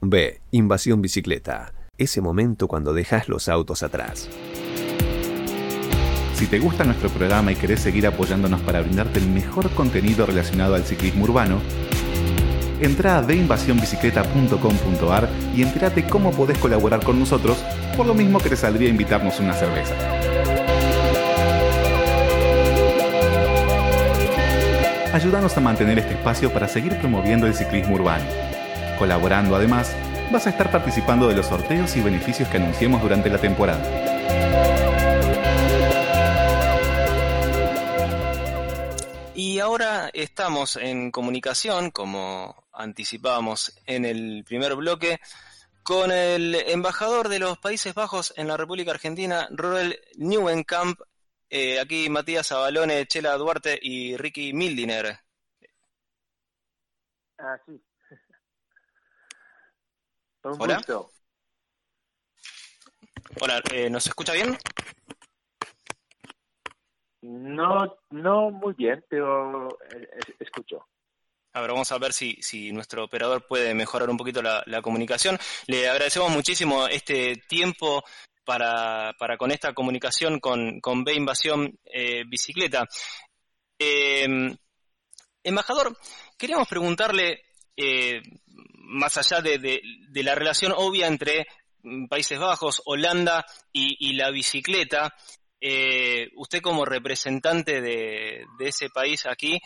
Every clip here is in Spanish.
B. Invasión bicicleta. Ese momento cuando dejas los autos atrás. Si te gusta nuestro programa y querés seguir apoyándonos para brindarte el mejor contenido relacionado al ciclismo urbano, entra a deinvasionbicicleta.com.ar y entérate cómo podés colaborar con nosotros, por lo mismo que te saldría invitarnos una cerveza. Ayúdanos a mantener este espacio para seguir promoviendo el ciclismo urbano. Colaborando además, vas a estar participando de los sorteos y beneficios que anunciemos durante la temporada. Y ahora estamos en comunicación, como anticipábamos en el primer bloque, con el embajador de los Países Bajos en la República Argentina, Roel Nieuwenkamp. Eh, aquí Matías Abalone, Chela Duarte y Ricky Mildiner. Ah, sí. Un Hola. gusto. Hola, eh, ¿nos escucha bien? No, no muy bien, pero eh, es- escucho. A ver, vamos a ver si, si nuestro operador puede mejorar un poquito la, la comunicación. Le agradecemos muchísimo este tiempo para, para con esta comunicación con, con B Invasión eh, Bicicleta. Eh, embajador, queríamos preguntarle, eh, más allá de, la relación obvia entre mm, Países Bajos, Holanda y, la bicicleta, eh, usted como representante de, ese país aquí,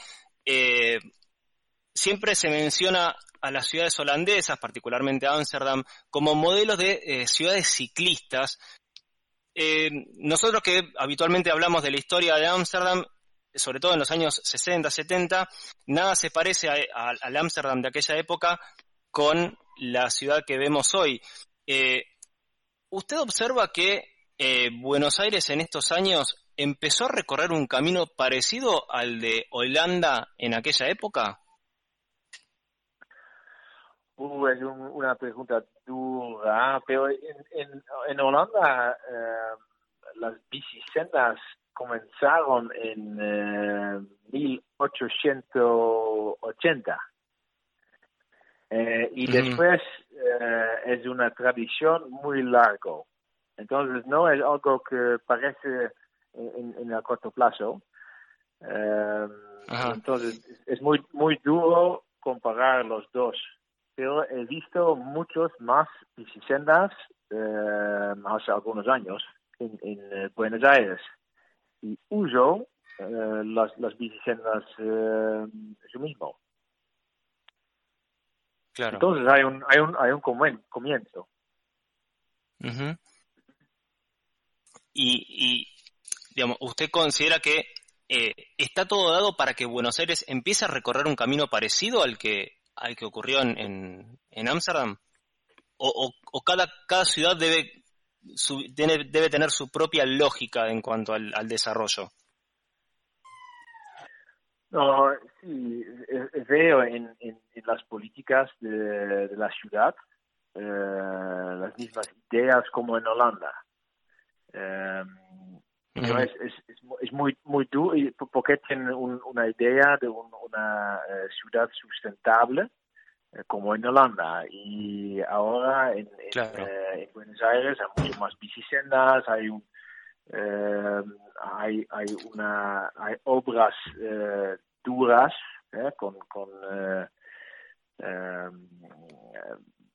eh, siempre se menciona a las ciudades holandesas, particularmente a Ámsterdam, como modelos de eh, ciudades ciclistas. Nosotros que habitualmente hablamos de la historia de Ámsterdam, sobre todo en los años 60, 70, nada se parece al Ámsterdam de aquella época con la ciudad que vemos hoy. Eh, ¿Usted observa que eh, Buenos Aires en estos años empezó a recorrer un camino parecido al de Holanda en aquella época? Uh, es un- una pregunta dura, pero en, en, en Holanda eh, las bicisendas comenzaron en eh, 1880. Eh, y después eh, es una tradición muy largo. Entonces no es algo que parece en, en el corto plazo. Eh, entonces es- muy muy duro comparar los dos. Pero he visto muchos más bicisendas eh, hace algunos años en, en eh, Buenos Aires. Y uso las, las bicisendas yo mismo. Claro. Entonces hay un, hay un, hay un comien- comienzo. Y, y, digamos, ¿usted considera que eh, está todo dado para que Buenos Aires empiece a recorrer un camino parecido al que, al que ocurrió en, en, en Ámsterdam? ¿O, o, o cada, cada ciudad debe, su- tiene- debe tener su propia lógica en cuanto al, al desarrollo? No, sí, eh, veo en, en, en las políticas de, de la ciudad eh, las mismas ideas como en Holanda. Eh, pero es, es, es, mu- es muy, muy duro porque tienen un- una idea de un- una eh, ciudad sustentable eh, como en Holanda. Y ahora en, en, Claro. eh, en Buenos Aires hay mucho más bicisendas, hay un eh, hay, hay una hay obras eh, duras eh, con, con eh, eh,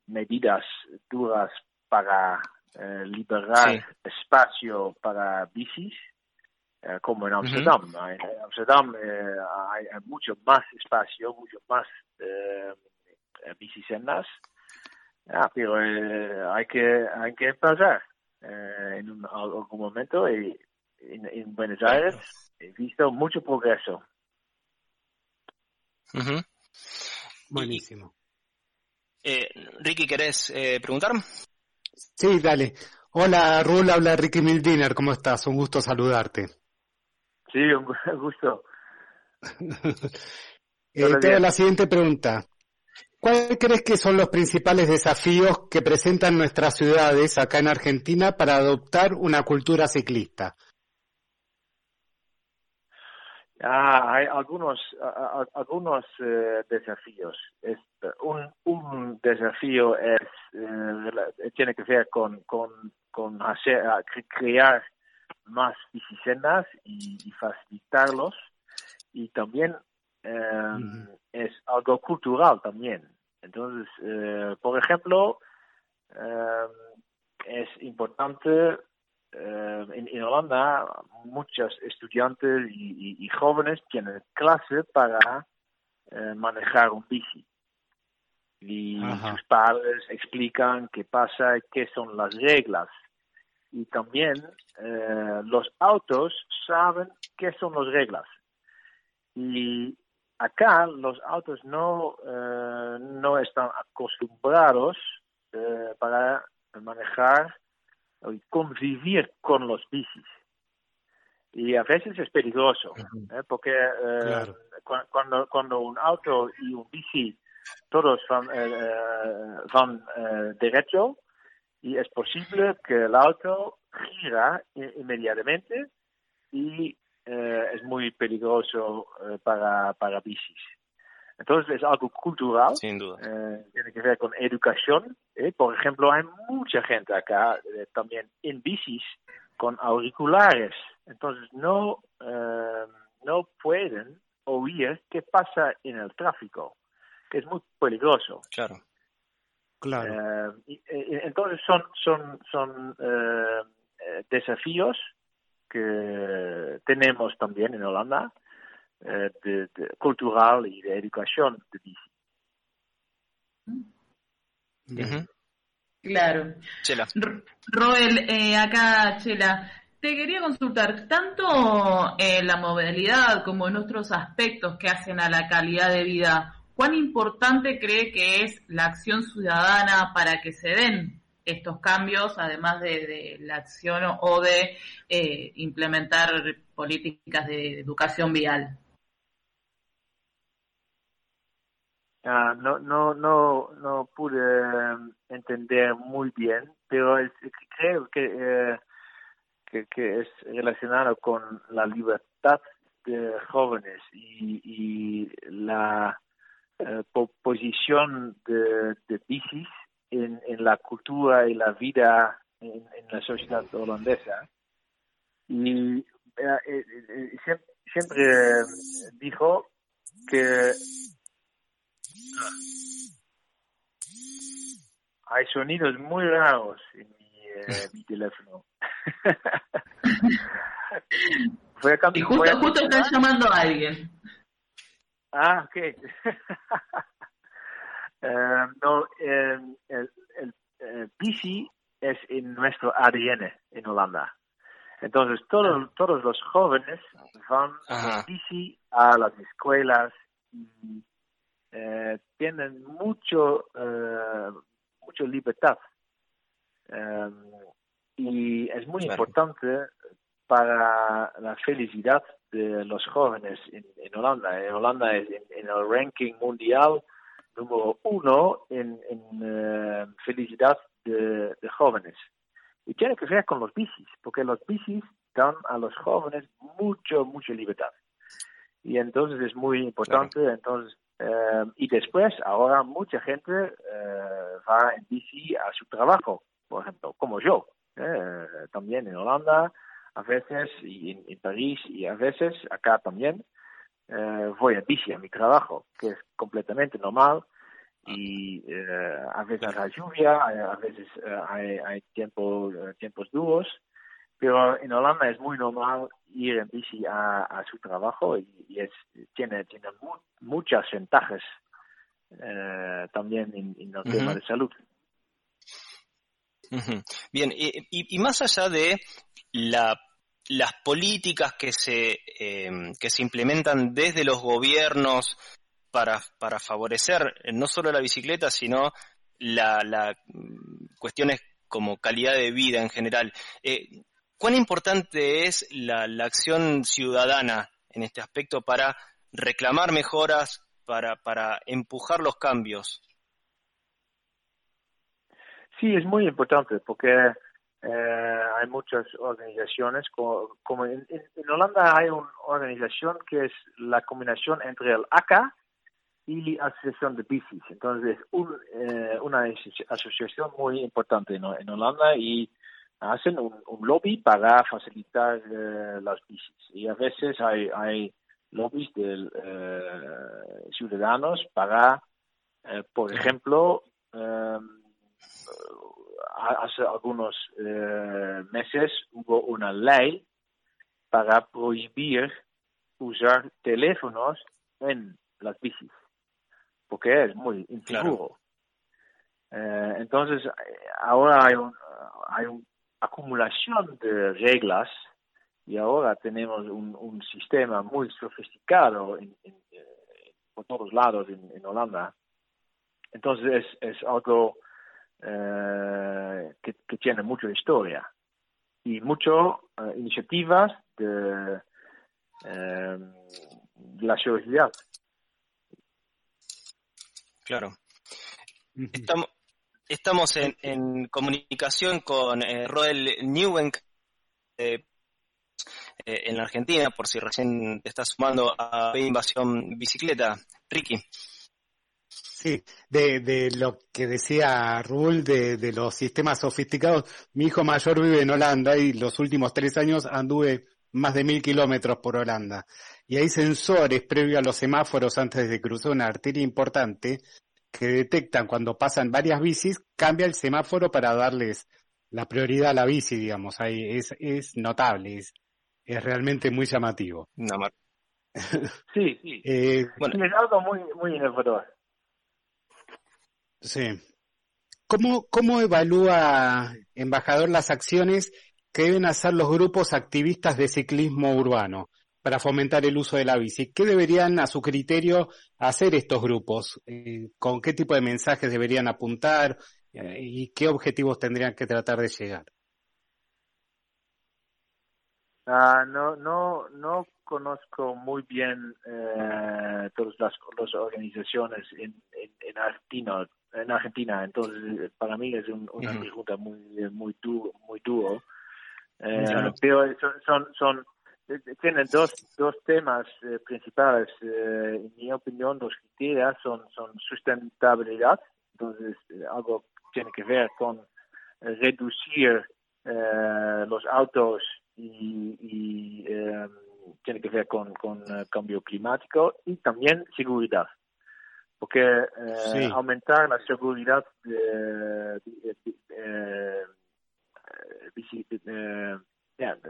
medidas duras para eh, liberar Sí. espacio para bicis como en Amsterdam. En Amsterdam hay, hay mucho más espacio, mucho más eh, bicisendas, Ah, pero hay que hay que empezar eh, en un, algún momento y en, en Buenos Aires he visto mucho progreso. Buenísimo. Eh, Ricky, ¿querés eh, preguntar? Sí, dale. Hola, Rul, habla Ricky Mildiner, ¿cómo estás? Un gusto saludarte. Sí, un gu- gusto. Eh, te la siguiente pregunta. ¿Cuáles crees que son los principales desafíos que presentan nuestras ciudades acá en Argentina para adoptar una cultura ciclista? Ah, hay algunos, algunos eh, desafíos. un, un desafío es, eh, tiene que ver con, con, con hacer, crear más bicisendas y, facilitarlos. Y también em, es algo cultural también. Entonces, eh, por ejemplo, em, es importante eh, en, Holanda muchos estudiantes y, jóvenes tienen clase para eh, manejar un bici. Y sus padres explican qué pasa y qué son las reglas. Y también eh, los autos saben qué son las reglas. Y acá los autos no, no están acostumbrados para manejar y convivir con los bicis. Y a veces es peligroso, ¿eh? porque eh, cuando, cuando un auto y un bici todos van, eh, van derecho y es posible que el auto gira inmediatamente y es muy peligroso para, para bicis. Entonces es algo cultural. Sin duda. Eh, tiene que ver con educación. ¿eh? Por ejemplo, hay mucha gente acá eh, también en bicis con auriculares. Entonces no, no pueden oír qué pasa en el tráfico, que es muy peligroso. Claro. Claro. entonces son, son, son desafíos que tenemos también en Holanda eh, de, cultural y de educación de bici. Claro. Chela. Roel, eh, acá Chela, te quería consultar, tanto en la movilidad como en otros aspectos que hacen a la calidad de vida, ¿cuán importante cree que es la acción ciudadana para que se den estos cambios, además de, la acción o de eh, implementar políticas de educación vial? Ah, no, no, no, no pude em, entender muy bien, pero creo que, eh, que, que, es relacionado con la libertad de jóvenes y, y la eh, posición de, de en, en, la cultura y la vida en, la sociedad holandesa. Y eh, siempre dijo que hay sonidos muy raros en mi, eh, mi teléfono. y justo, justo están llamando a alguien. Ah, ok. uh, no, eh, el, el, el PC es en nuestro ADN en Holanda. Entonces todos, todos los jóvenes van en bici a las escuelas y eh, tienen mucho, eh, mucho libertad. Eh, y es muy importante para la felicidad de los jóvenes en, Holanda. En Holanda es en, el ranking mundial número uno en, felicidad de, jóvenes. Y tiene que ver con los bicis, porque los bicis dan a los jóvenes mucho, mucha libertad. Y entonces es muy importante, entonces eh, y después, ahora mucha gente eh, va en bici a su trabajo, por ejemplo, como yo, eh, también en Holanda, a veces, y en, París, y a veces acá también, voy en bici a mi trabajo, que es completamente normal, y a veces hay lluvia, a veces hay, hay tiempo, tiempos duros, pero en Holanda es muy normal ir en bici a, su trabajo y, es, tiene, tiene muchas ventajas eh, también en, el tema de salud. Bien, y, más allá de la, las políticas que se, eh, que se implementan desde los gobiernos para, para favorecer no solo la bicicleta, sino la, la mm, cuestiones como calidad de vida en general. Eh, ¿Cuán importante es la, acción ciudadana en este aspecto para reclamar mejoras, para, para empujar los cambios? Sí, es muy importante porque eh, hay muchas organizaciones, como, en, Holanda hay una organización que es la combinación entre el ACA y la Asociación de Bicis. Entonces, un, eh, una asociación muy importante en, Holanda y hacen un, lobby para facilitar eh, las bicis. Y a veces hay, hay lobbies de ciudadanos para, por ejemplo, hace algunos eh, meses hubo una ley para prohibir usar teléfonos en las bicis, porque es muy inseguro. Eh, entonces, ahora hay, un, hay una acumulación de reglas y ahora tenemos un, un sistema muy sofisticado en, eh, por todos lados en, Holanda. Entonces, es, es algo eh, que, tiene mucha historia y muchas eh, iniciativas de, eh, la seguridad. Claro. Estamos, estamos en, en comunicación con Roel Neuwenk en la Argentina, por si recién te estás sumando a Invasión Bicicleta. Ricky. Sí, de, de lo que decía Rul de, de los sistemas sofisticados. Mi hijo mayor vive en Holanda y los últimos tres años anduve más de mil kilómetros por Holanda. Y hay sensores previo a los semáforos antes de cruzar una arteria importante que detectan cuando pasan varias bicis, cambia el semáforo para darles la prioridad a la bici, digamos. Ahí es, es notable, es, es realmente muy llamativo. sí, sí. Eh, bueno, es algo muy, muy innovador. Sí. ¿Cómo, ¿Cómo evalúa, embajador, las acciones que deben hacer los grupos activistas de ciclismo urbano para fomentar el uso de la bici? ¿Qué deberían, a su criterio, hacer estos grupos? Eh, ¿Con qué tipo de mensajes deberían apuntar? Eh, ¿Y qué objetivos tendrían que tratar de llegar? Ah, no, no, no conozco muy bien eh, todas las, organizaciones en, en, Argentina, en Argentina, entonces para mí es una pregunta muy muy duro, muy duro. Eh, pero son, son, tienen dos, dos temas eh, principales. Eh, en mi opinión, los criterios son, son sustentabilidad, entonces algo tiene que ver con reducir los autos y, y tiene que ver con, con eh, cambio climático y también seguridad. Porque eh, aumentar la seguridad de,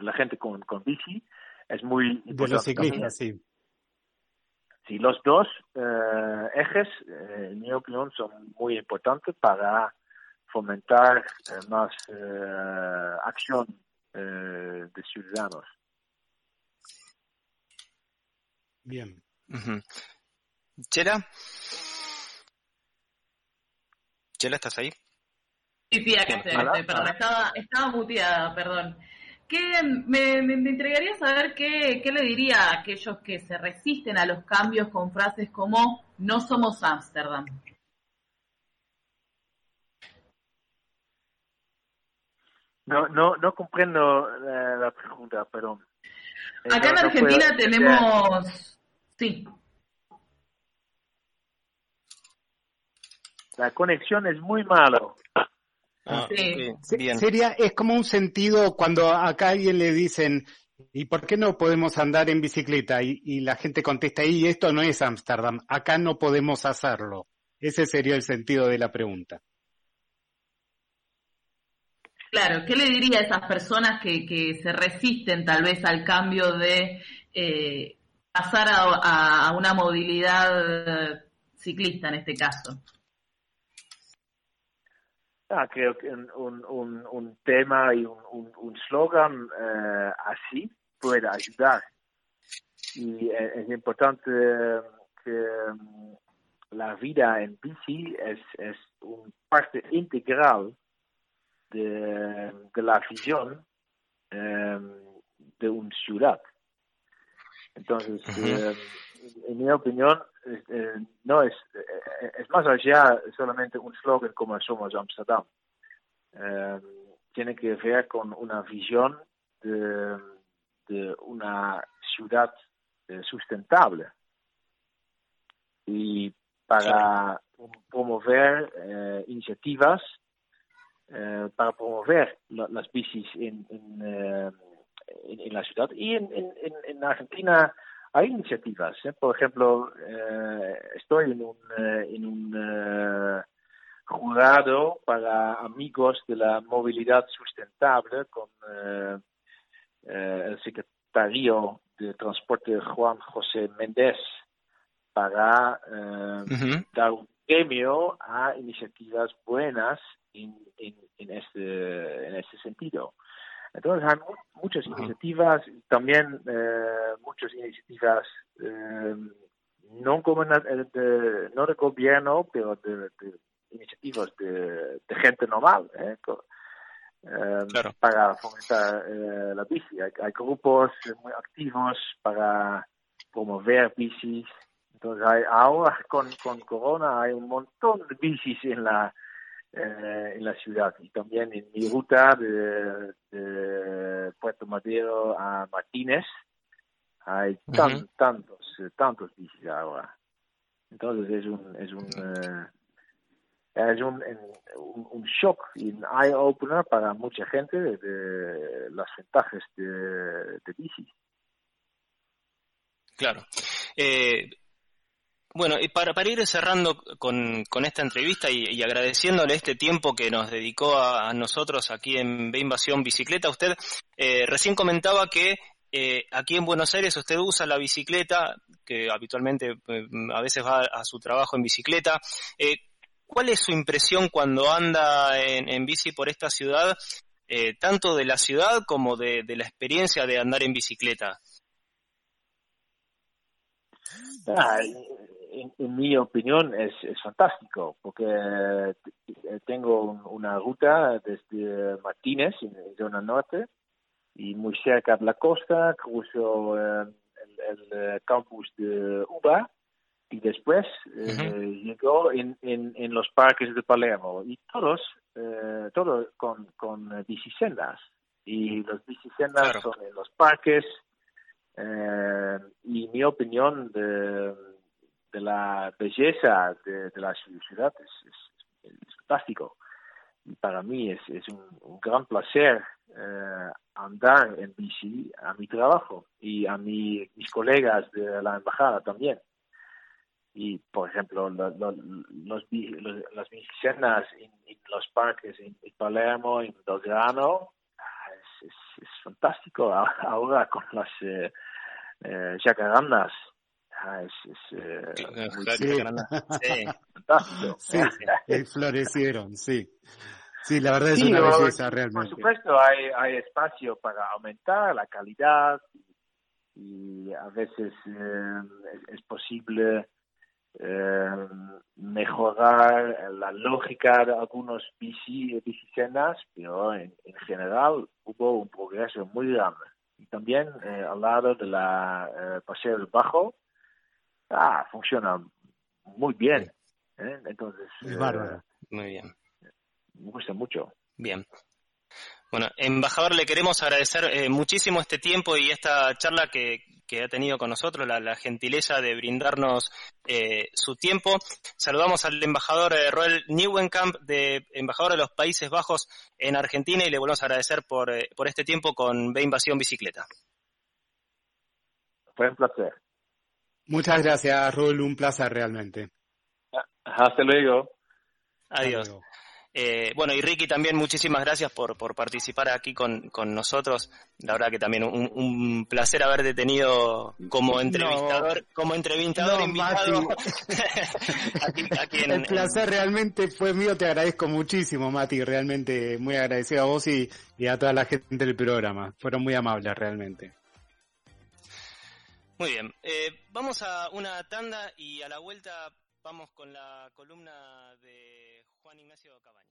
la gente con, con bici es muy importante. De los ciclistas, sí. Sí, los dos eh, ejes, en mi opinión, son muy importantes para fomentar más acción de ciudadanos. Bien. Chela. Chela, ¿estás ahí? Sí, sí, acá estoy, perdón, estaba, estaba muteada, perdón. ¿Qué, me, me, entregaría saber qué, qué le diría a aquellos que se resisten a los cambios con frases como no somos Ámsterdam. No, no, no comprendo la, la pregunta, pero... Eh, acá en Argentina tenemos Sí. La conexión es muy malo. Ah, Sería, es como un sentido cuando acá alguien le dicen, ¿y por qué no podemos andar en bicicleta? Y, la gente contesta, y esto no es Ámsterdam, acá no podemos hacerlo. Ese sería el sentido de la pregunta. Claro, ¿qué le diría a esas personas que, que se resisten tal vez al cambio de eh, pasar a, una movilidad ciclista en este caso? Ah, creo que un, un, tema y un, un slogan eh, así puede ayudar. Y eh, es importante que mm, la vida en bici es, es una parte integral de, la visión eh, de una ciudad. Entonces, eh, en mi opinión, eh, no es, eh, es más allá solamente un slogan como Somos Amsterdam. tiene que ver con una visión de, una ciudad eh, sustentable. Y para promover eh, iniciativas, eh, para promover las bicis en, en, en, la ciudad. Y en, en Argentina hay iniciativas. Por ejemplo, estoy en un, en un jurado para amigos de la movilidad sustentable con eh, eh, el secretario de Transporte Juan José Méndez para eh, dar un premio a iniciativas buenas en, en, este, en este sentido. Entonces hay muchas iniciativas, también muchas iniciativas no, como de, no de gobierno, pero de iniciativas de, gente normal ¿eh? eh para fomentar eh, la bici. Hay, grupos muy activos para promover bicis. Entonces, hay, ahora con, con Corona hay un montón de bicis en la, eh, en la ciudad y también en mi ruta de, Puerto Madero a Martínez hay tantos, tantos bicis ahora. Entonces es un, es un, es un, un, shock y un eye-opener para mucha gente de, las ventajas de, bici. Claro. Eh, bueno, y para, ir cerrando con, esta entrevista y, agradeciéndole este tiempo que nos dedicó a, nosotros aquí en B Invasión Bicicleta, usted eh, recién comentaba que eh, aquí en Buenos Aires usted usa la bicicleta, que habitualmente a veces va a su trabajo en bicicleta. ¿Cuál es su impresión cuando anda en, bici por esta ciudad, eh, tanto de la ciudad como de, la experiencia de andar en bicicleta? En, mi opinión es, fantástico, porque eh, tengo una ruta desde Martínez, en zona norte, y muy cerca de la costa, cruzo eh, el, campus de Uba, y después eh, llegó en, en, en, los parques de Palermo y todos, eh, todos con, con bicisendas y los bicisendas son en los parques eh, y mi opinión de, de la belleza de, la ciudad es, es, fantástico. Y para mí es, es un, gran placer eh, andar en bici a mi trabajo y a mi, mis colegas de la embajada también. Y por ejemplo los, los, las bicicenas en, los parques en, Palermo en Belgrano ah, es, es, fantástico. Ahora con las eh, eh jacarandas ah, es, es eh, sí. sí, florecieron sí Sí, la verdad es una belleza realmente. Por supuesto, hay, hay espacio para aumentar la calidad y, a veces eh, es, posible eh, mejorar la lógica de algunos bici, bicicenas, pero en, general hubo un progreso muy grande. Y también eh, al lado de la eh, Paseo del Bajo, ah, funciona muy bien. ¿eh? Entonces, es bárbaro. Muy bien. Me gusta mucho. Bien. Bueno, embajador, le queremos agradecer muchísimo este tiempo y esta charla que, que ha tenido con nosotros, la, gentileza de brindarnos eh, su tiempo. Saludamos al embajador eh, Roel Nieuwenkamp, de, embajador de los Países Bajos en Argentina, y le volvemos a agradecer por, eh, por este tiempo con B Invasión Bicicleta. Fue un placer. Muchas gracias, Roel, un placer realmente. Hasta luego. Adiós. Eh, bueno, y Ricky también muchísimas gracias por, por participar aquí con, con nosotros. La verdad que también un, placer haberte tenido como entrevistador, como entrevistador invitado. El placer realmente fue mío, te agradezco muchísimo, Mati, realmente muy agradecido a vos y, y a toda la gente del programa. Fueron muy amables realmente. Muy bien, eh, vamos a una tanda y a la vuelta vamos con la columna de Juan Ignacio Cabaña.